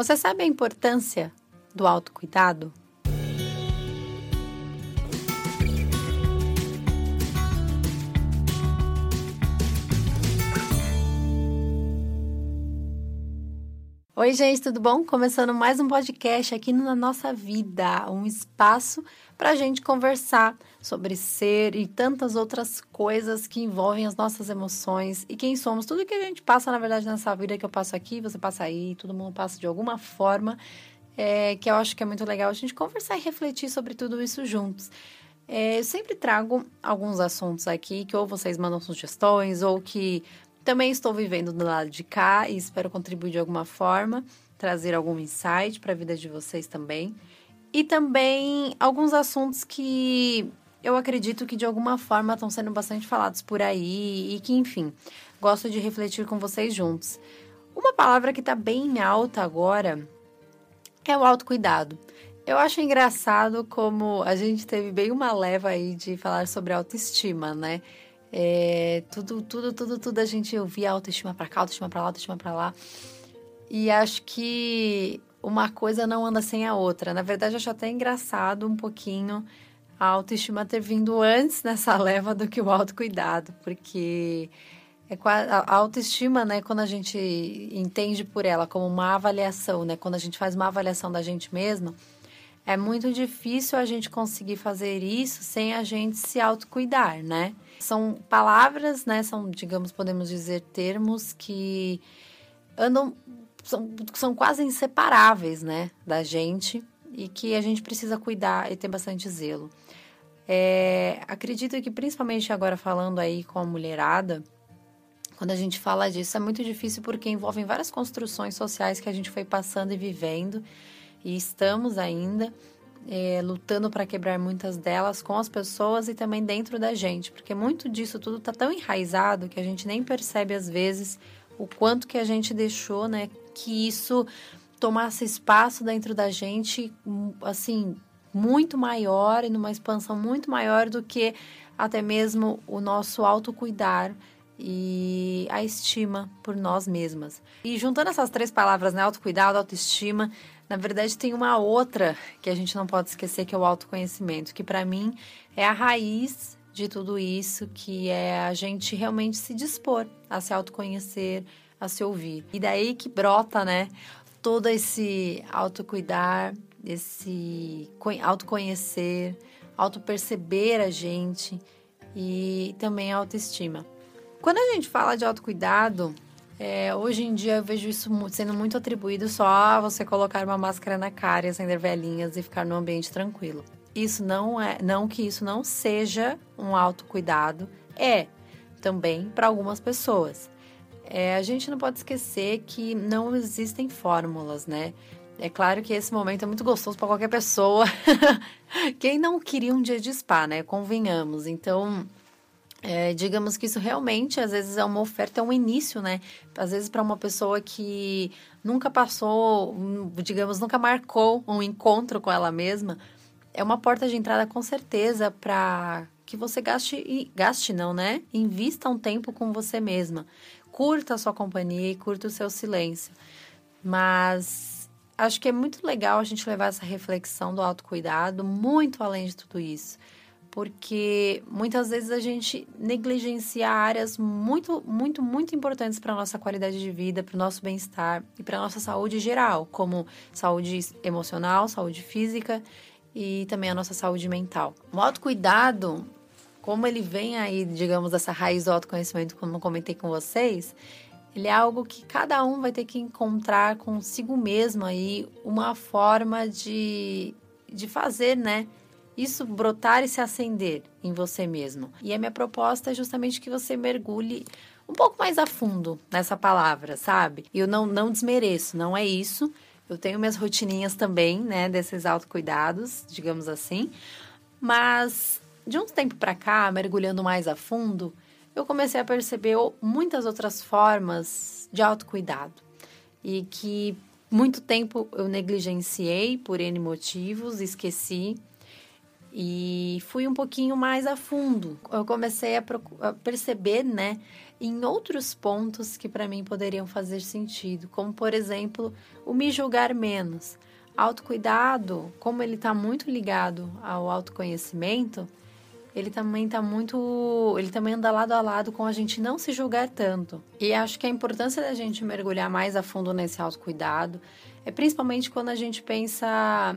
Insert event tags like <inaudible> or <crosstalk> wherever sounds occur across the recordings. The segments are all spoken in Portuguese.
Você sabe a importância do autocuidado? Oi, gente, tudo bom? Começando mais um podcast aqui na nossa vida, um espaço para a gente conversar sobre ser e tantas outras coisas que envolvem as nossas emoções e quem somos. Tudo que a gente passa, na verdade, nessa vida que eu passo aqui, você passa aí, todo mundo passa de alguma forma, é, que eu acho que é muito legal a gente conversar e refletir sobre tudo isso juntos. É, eu sempre trago alguns assuntos aqui que ou vocês mandam sugestões ou que também estou vivendo do lado de cá e espero contribuir de alguma forma, trazer algum insight para a vida de vocês também. E também alguns assuntos que eu acredito que de alguma forma estão sendo bastante falados por aí e que, enfim, gosto de refletir com vocês juntos. Uma palavra que está bem alta agora é o autocuidado. Eu acho engraçado como a gente teve bem uma leva aí de falar sobre autoestima, né? É, tudo, tudo, tudo, tudo a gente ouvia autoestima para cá, autoestima para lá, autoestima para lá. E acho que uma coisa não anda sem a outra. Na verdade, acho até engraçado um pouquinho a autoestima ter vindo antes nessa <laughs> leva do que o autocuidado, porque é a autoestima, né, quando a gente entende por ela como uma avaliação, né, quando a gente faz uma avaliação da gente mesma, é muito difícil a gente conseguir fazer isso sem a gente se autocuidar, né? São palavras, né, são, digamos, podemos dizer termos que andam são, são quase inseparáveis, né, da gente e que a gente precisa cuidar e ter bastante zelo. É, acredito que principalmente agora falando aí com a mulherada, quando a gente fala disso é muito difícil porque envolvem várias construções sociais que a gente foi passando e vivendo e estamos ainda é, lutando para quebrar muitas delas com as pessoas e também dentro da gente, porque muito disso tudo está tão enraizado que a gente nem percebe às vezes o quanto que a gente deixou, né, que isso tomasse espaço dentro da gente, assim, muito maior e numa expansão muito maior do que até mesmo o nosso autocuidar e a estima por nós mesmas. E juntando essas três palavras, né, autocuidado, autoestima, na verdade tem uma outra que a gente não pode esquecer que é o autoconhecimento, que para mim é a raiz de tudo isso, que é a gente realmente se dispor a se autoconhecer, a se ouvir. E daí que brota, né, todo esse autocuidar, esse autoconhecer, autoperceber a gente e também a autoestima. Quando a gente fala de autocuidado, é, hoje em dia eu vejo isso sendo muito atribuído só a você colocar uma máscara na cara, acender velhinhas e ficar num ambiente tranquilo. Isso não é, não que isso não seja um autocuidado, é também para algumas pessoas. É, a gente não pode esquecer que não existem fórmulas, né? É claro que esse momento é muito gostoso para qualquer pessoa. <laughs> Quem não queria um dia de spa, né? Convenhamos. Então, é, digamos que isso realmente, às vezes, é uma oferta, é um início, né? Às vezes, para uma pessoa que nunca passou, digamos, nunca marcou um encontro com ela mesma, é uma porta de entrada com certeza para que você gaste, gaste não, né? Invista um tempo com você mesma curta a sua companhia e curta o seu silêncio. Mas acho que é muito legal a gente levar essa reflexão do autocuidado muito além de tudo isso. Porque muitas vezes a gente negligencia áreas muito, muito, muito importantes para a nossa qualidade de vida, para o nosso bem-estar e para a nossa saúde geral, como saúde emocional, saúde física e também a nossa saúde mental. O autocuidado como ele vem aí, digamos, dessa raiz do autoconhecimento, como eu comentei com vocês, ele é algo que cada um vai ter que encontrar consigo mesmo aí uma forma de, de fazer, né? Isso brotar e se acender em você mesmo. E a minha proposta é justamente que você mergulhe um pouco mais a fundo nessa palavra, sabe? Eu não, não desmereço, não é isso. Eu tenho minhas rotininhas também, né, desses autocuidados, digamos assim. Mas de um tempo para cá, mergulhando mais a fundo, eu comecei a perceber muitas outras formas de autocuidado e que muito tempo eu negligenciei por N motivos, esqueci e fui um pouquinho mais a fundo. Eu comecei a, a perceber, né, em outros pontos que para mim poderiam fazer sentido, como por exemplo, o me julgar menos. Autocuidado, como ele está muito ligado ao autoconhecimento, ele também está muito. Ele também anda lado a lado com a gente não se julgar tanto. E acho que a importância da gente mergulhar mais a fundo nesse autocuidado é principalmente quando a gente pensa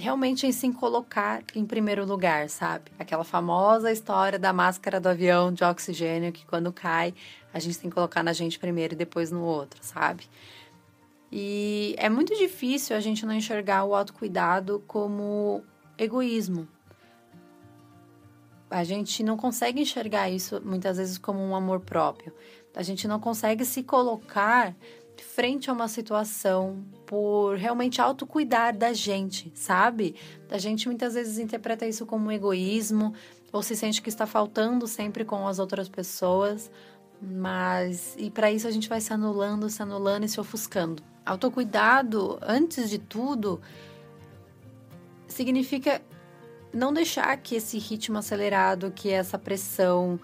realmente em se colocar em primeiro lugar, sabe? Aquela famosa história da máscara do avião de oxigênio que quando cai, a gente tem que colocar na gente primeiro e depois no outro, sabe? E é muito difícil a gente não enxergar o autocuidado como egoísmo, a gente não consegue enxergar isso muitas vezes como um amor próprio. A gente não consegue se colocar frente a uma situação por realmente autocuidar da gente, sabe? A gente muitas vezes interpreta isso como um egoísmo ou se sente que está faltando sempre com as outras pessoas, mas e para isso a gente vai se anulando, se anulando e se ofuscando. Autocuidado, antes de tudo, significa não deixar que esse ritmo acelerado, que essa pressão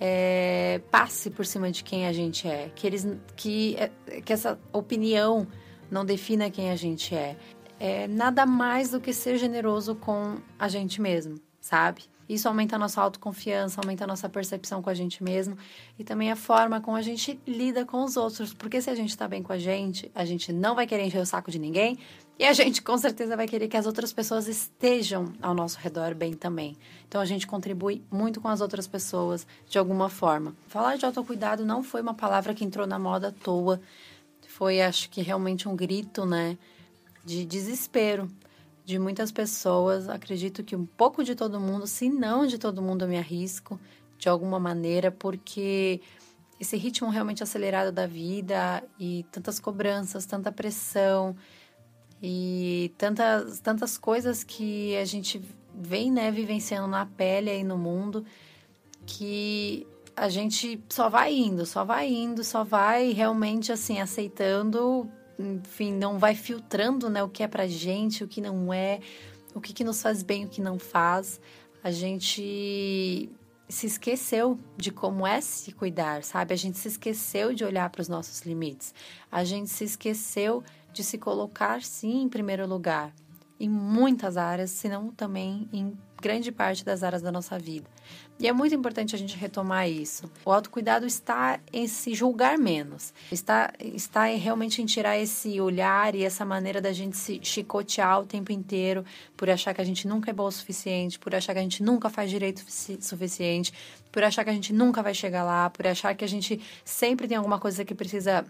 é, passe por cima de quem a gente é, que eles, que, é, que essa opinião não defina quem a gente é. É nada mais do que ser generoso com a gente mesmo, sabe? Isso aumenta a nossa autoconfiança, aumenta a nossa percepção com a gente mesmo e também a forma como a gente lida com os outros. Porque se a gente está bem com a gente, a gente não vai querer encher o saco de ninguém e a gente com certeza vai querer que as outras pessoas estejam ao nosso redor bem também. Então a gente contribui muito com as outras pessoas de alguma forma. Falar de autocuidado não foi uma palavra que entrou na moda à toa. Foi, acho que, realmente um grito, né? De desespero de muitas pessoas. Acredito que um pouco de todo mundo, se não de todo mundo, eu me arrisco de alguma maneira, porque esse ritmo realmente acelerado da vida e tantas cobranças, tanta pressão e tantas, tantas coisas que a gente vem né, vivenciando na pele aí no mundo que a gente só vai indo, só vai indo, só vai realmente assim aceitando enfim, não vai filtrando, né, o que é pra gente, o que não é, o que, que nos faz bem, o que não faz. A gente se esqueceu de como é se cuidar, sabe? A gente se esqueceu de olhar para os nossos limites. A gente se esqueceu de se colocar sim em primeiro lugar em muitas áreas, se não também em grande parte das áreas da nossa vida. E é muito importante a gente retomar isso. O autocuidado está em se julgar menos, está, está em realmente em tirar esse olhar e essa maneira da gente se chicotear o tempo inteiro por achar que a gente nunca é boa o suficiente, por achar que a gente nunca faz direito o suficiente, por achar que a gente nunca vai chegar lá, por achar que a gente sempre tem alguma coisa que precisa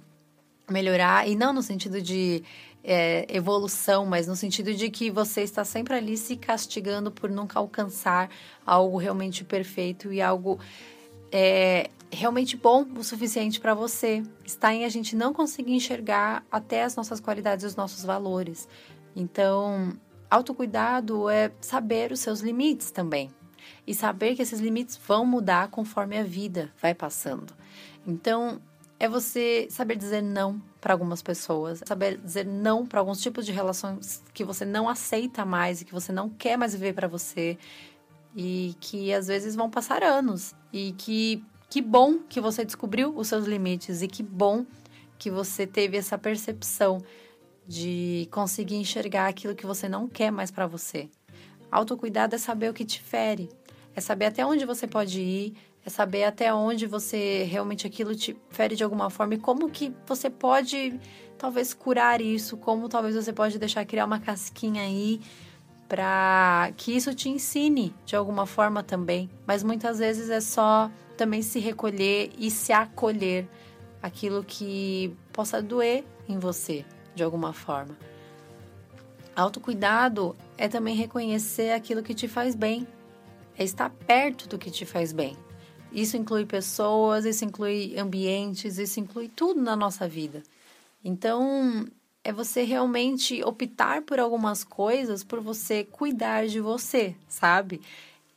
melhorar, e não no sentido de é, evolução, mas no sentido de que você está sempre ali se castigando por nunca alcançar algo realmente perfeito e algo é, realmente bom o suficiente para você. Está em a gente não conseguir enxergar até as nossas qualidades e os nossos valores. Então, autocuidado é saber os seus limites também. E saber que esses limites vão mudar conforme a vida vai passando. Então, é você saber dizer não para algumas pessoas, saber dizer não para alguns tipos de relações que você não aceita mais e que você não quer mais viver para você e que às vezes vão passar anos e que que bom que você descobriu os seus limites e que bom que você teve essa percepção de conseguir enxergar aquilo que você não quer mais para você. Autocuidado é saber o que te fere, é saber até onde você pode ir, é saber até onde você realmente aquilo te fere de alguma forma e como que você pode talvez curar isso, como talvez você pode deixar criar uma casquinha aí para que isso te ensine de alguma forma também. Mas muitas vezes é só também se recolher e se acolher aquilo que possa doer em você de alguma forma. Autocuidado é também reconhecer aquilo que te faz bem, é estar perto do que te faz bem. Isso inclui pessoas, isso inclui ambientes, isso inclui tudo na nossa vida. Então, é você realmente optar por algumas coisas, por você cuidar de você, sabe?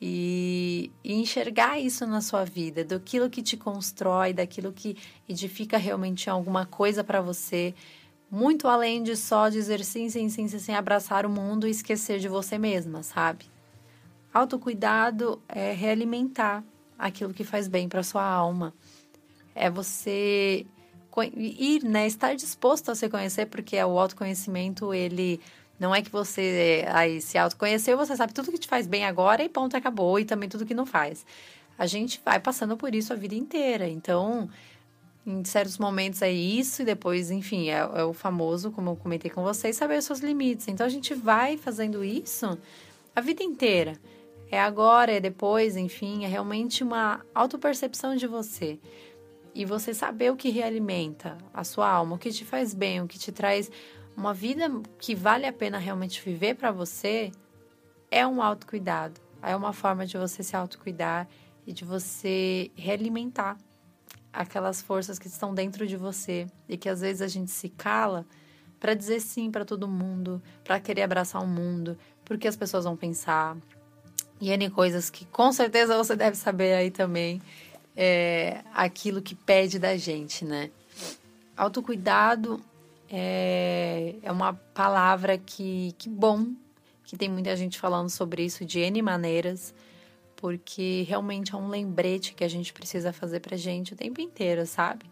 E, e, enxergar isso na sua vida, daquilo que te constrói, daquilo que edifica realmente alguma coisa para você, muito além de só dizer sim, sim, sim, sim, sem abraçar o mundo e esquecer de você mesma, sabe? Autocuidado é realimentar aquilo que faz bem para sua alma. É você ir, né, estar disposto a se conhecer, porque o autoconhecimento, ele não é que você aí se autoconheceu, você sabe tudo que te faz bem agora e ponto, acabou, e também tudo que não faz. A gente vai passando por isso a vida inteira. Então, em certos momentos é isso, e depois, enfim, é, é, o famoso, como eu comentei com vocês, saber os seus limites. Então a gente vai fazendo isso a vida inteira. É agora, é depois, enfim, é realmente uma autopercepção de você. E você saber o que realimenta a sua alma, o que te faz bem, o que te traz uma vida que vale a pena realmente viver para você, é um autocuidado. É uma forma de você se autocuidar e de você realimentar aquelas forças que estão dentro de você e que às vezes a gente se cala para dizer sim para todo mundo, para querer abraçar o mundo, porque as pessoas vão pensar. E N coisas que com certeza você deve saber aí também, é aquilo que pede da gente, né? Autocuidado é, é uma palavra que, que bom, que tem muita gente falando sobre isso de N maneiras porque realmente é um lembrete que a gente precisa fazer pra gente o tempo inteiro, sabe?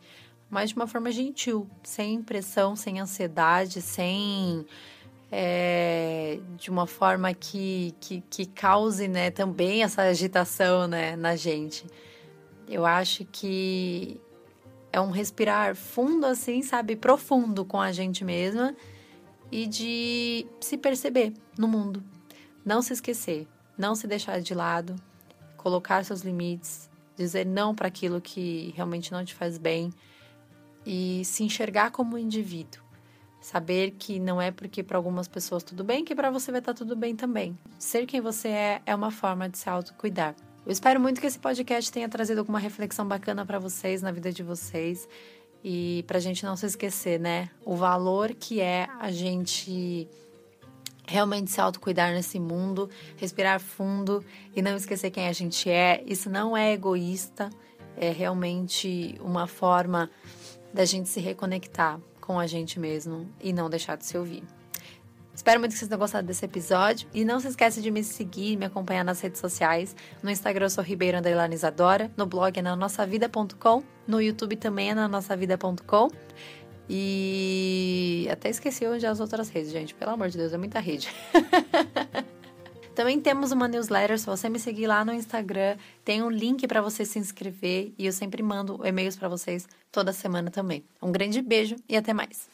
Mas de uma forma gentil, sem pressão, sem ansiedade, sem. É, de uma forma que, que, que cause né, também essa agitação né, na gente. Eu acho que é um respirar fundo, assim, sabe? Profundo com a gente mesma e de se perceber no mundo. Não se esquecer, não se deixar de lado, colocar seus limites, dizer não para aquilo que realmente não te faz bem e se enxergar como um indivíduo. Saber que não é porque para algumas pessoas tudo bem que para você vai estar tá tudo bem também. Ser quem você é é uma forma de se autocuidar. Eu espero muito que esse podcast tenha trazido alguma reflexão bacana para vocês na vida de vocês e para a gente não se esquecer, né? O valor que é a gente realmente se autocuidar nesse mundo, respirar fundo e não esquecer quem a gente é. Isso não é egoísta, é realmente uma forma da gente se reconectar com a gente mesmo e não deixar de se ouvir. Espero muito que vocês tenham gostado desse episódio. E não se esqueça de me seguir, me acompanhar nas redes sociais. No Instagram eu sou Ribeiro Isadora. No blog é na nossavida.com. No YouTube também é na nossavida.com. E até esqueci onde é as outras redes, gente. Pelo amor de Deus, é muita rede. <laughs> Também temos uma newsletter, se você me seguir lá no Instagram, tem um link para você se inscrever e eu sempre mando e-mails para vocês toda semana também. Um grande beijo e até mais.